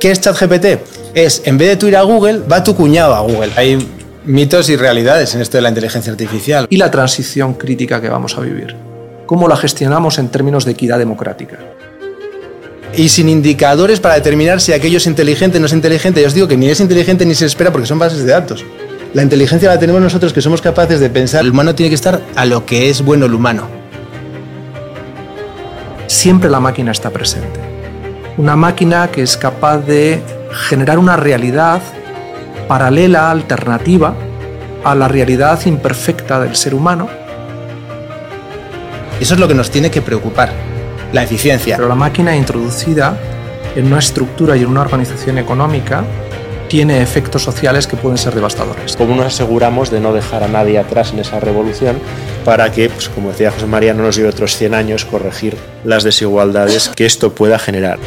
¿Qué es ChatGPT? Es, en vez de tú ir a Google, va tu cuñado a Google. Hay mitos y realidades en esto de la inteligencia artificial. Y la transición crítica que vamos a vivir. ¿Cómo la gestionamos en términos de equidad democrática? y sin indicadores para determinar si aquello es inteligente o no es inteligente. Yo os digo que ni es inteligente ni se espera porque son bases de datos. La inteligencia la tenemos nosotros que somos capaces de pensar. El humano tiene que estar a lo que es bueno el humano. Siempre la máquina está presente. Una máquina que es capaz de generar una realidad paralela, alternativa a la realidad imperfecta del ser humano. Eso es lo que nos tiene que preocupar la eficiencia. Pero la máquina introducida en una estructura y en una organización económica tiene efectos sociales que pueden ser devastadores. ¿Cómo nos aseguramos de no dejar a nadie atrás en esa revolución para que, pues, como decía José María, no nos lleve otros 100 años corregir las desigualdades que esto pueda generar?